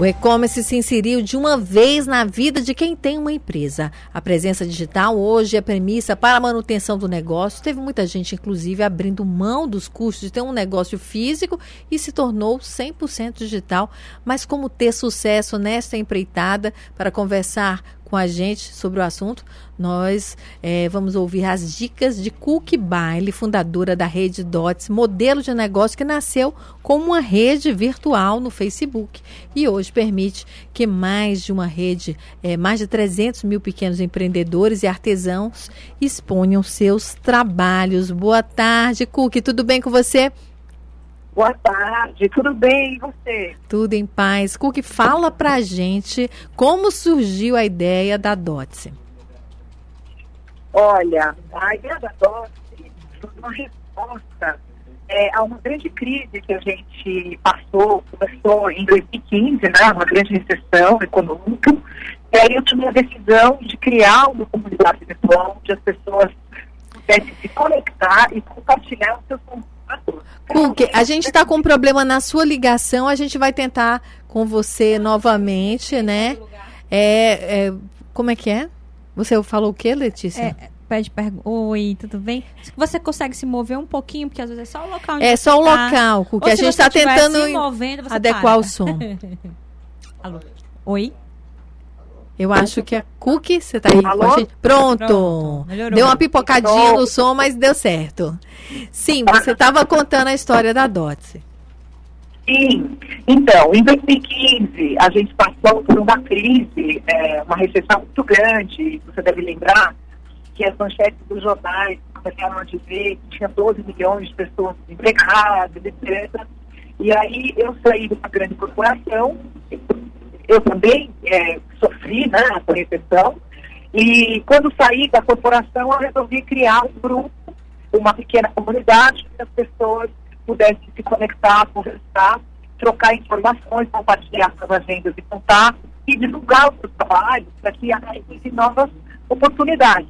O e-commerce se inseriu de uma vez na vida de quem tem uma empresa. A presença digital hoje é premissa para a manutenção do negócio. Teve muita gente, inclusive, abrindo mão dos custos de ter um negócio físico e se tornou 100% digital. Mas como ter sucesso nesta empreitada? Para conversar com a gente sobre o assunto, nós é, vamos ouvir as dicas de Cook Baile, fundadora da rede Dots, modelo de negócio que nasceu como uma rede virtual no Facebook e hoje permite que mais de uma rede, é, mais de 300 mil pequenos empreendedores e artesãos exponham seus trabalhos. Boa tarde, Cook, tudo bem com você? Boa tarde, tudo bem e você? Tudo em paz. Cook, fala pra gente como surgiu a ideia da Dotse. Olha, a ideia da Dotse foi uma resposta é, a uma grande crise que a gente passou, começou em 2015, né, uma grande recessão econômica, e aí eu tomei a decisão de criar uma comunidade virtual onde as pessoas pudessem se conectar e compartilhar os seus conteúdos Cook, a gente está com um problema na sua ligação, a gente vai tentar com você novamente, né? É, é como é que é? Você falou o que, Letícia? É, pede pergunta. Oi, tudo bem? Você consegue se mover um pouquinho, porque às vezes é só o local. é só o tá. local, Cook. A gente está tentando movendo, adequar para. o som. Alô. Oi. Eu acho que a Cookie, você tá aí Alô? com a gente? Pronto. Pronto. Deu uma pipocadinha no som, mas deu certo. Sim, você estava contando a história da Dotse. Sim. Então, em 2015, a gente passou por uma crise, é, uma recessão muito grande, você deve lembrar que as manchetes dos jornais começaram a dizer que tinha 12 milhões de pessoas desempregadas, etc. E aí eu saí de uma grande corporação, eu também é, sofri né, essa recessão. E quando saí da corporação, eu resolvi criar um grupo, uma pequena comunidade, que as pessoas pudessem se conectar, conversar, trocar informações, compartilhar suas agendas e contatos e divulgar os seus trabalhos para que aparecessem novas oportunidades.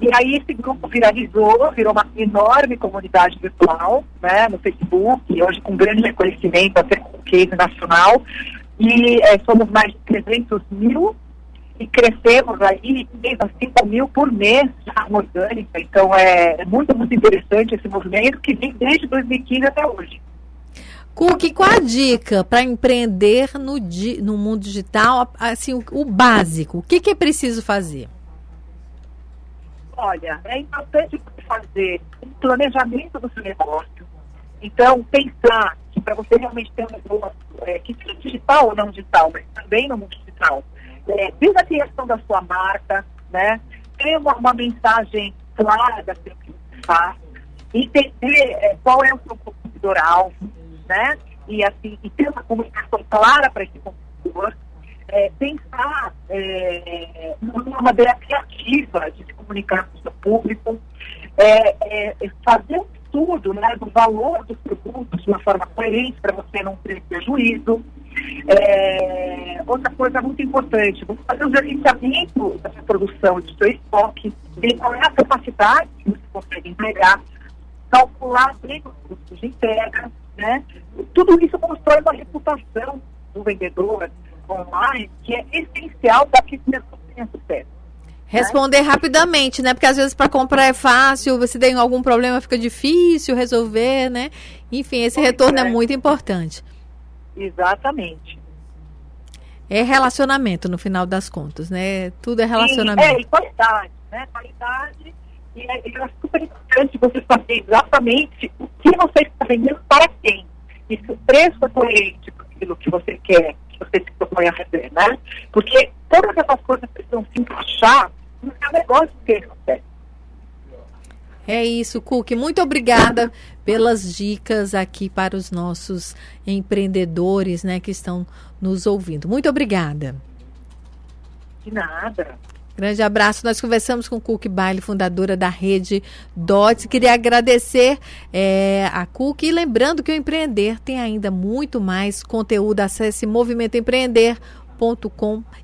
E aí esse grupo viralizou, virou uma enorme comunidade virtual, né, no Facebook, hoje com grande reconhecimento, até com case nacional, e é, somos mais de 300 mil e crescemos aí a 5 mil por mês de arma orgânica. Então é muito, muito interessante esse movimento que vem desde 2015 até hoje. Cook, qual a dica para empreender no, di, no mundo digital? Assim, o, o básico, o que, que, é preciso fazer? Olha, é importante fazer um planejamento do seu negócio. Então, pensar que para você realmente ter um negócio, é, que seja digital ou não digital, mas também no mundo digital, é, desde a criação da sua marca, né? Ter uma, uma mensagem clara daquilo que você faz, entender é, qual é o seu consumidor-alvo, né? E, assim, e ter uma comunicação clara para esse consumidor, é, pensar é, numa maneira criativa de se comunicar com o seu público, é, é, fazer um estudo né, do valor dos produtos de uma forma coerente para você não ter prejuízo. É, outra coisa muito importante, fazer um gerenciamento da produção, do seu estoque, ver qual é a capacidade que você consegue entregar, calcular bem os custos de entrega, né? Tudo isso constrói uma reputação do vendedor online que é essencial para que esse negócio tenha sucesso. Responder né? rapidamente, né? Porque às vezes para comprar é fácil, você tem algum problema, fica difícil resolver, né? Enfim, esse pois retorno é. é muito importante. Exatamente. É relacionamento no final das contas, né? Tudo é relacionamento. E, é, e qualidade, né? Qualidade. E é, é super importante você saber exatamente o que você está vendendo para quem. E se o preço é coerente com aquilo que você quer, que você se propõe a fazer, né? Porque todas essas coisas precisam se encaixar no negócio que acontece. É isso, Cook. Muito obrigada pelas dicas aqui para os nossos empreendedores, né, que estão nos ouvindo. Muito obrigada. De nada. Grande abraço. Nós conversamos com Cook Baile, fundadora da rede DOTS. Queria agradecer é, a Cook e lembrando que o Empreender tem ainda muito mais conteúdo. Acesse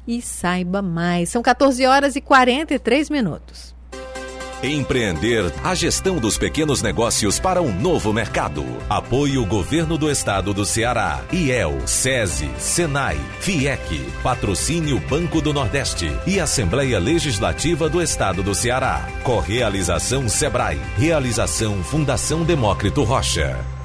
e saiba mais. São 14 horas e 43 minutos. Empreender a gestão dos pequenos negócios para um novo mercado. Apoio Governo do Estado do Ceará, IEL, SESI, SENAI, FIEC, Patrocínio Banco do Nordeste e Assembleia Legislativa do Estado do Ceará. Correalização Sebrae. Realização Fundação Demócrito Rocha.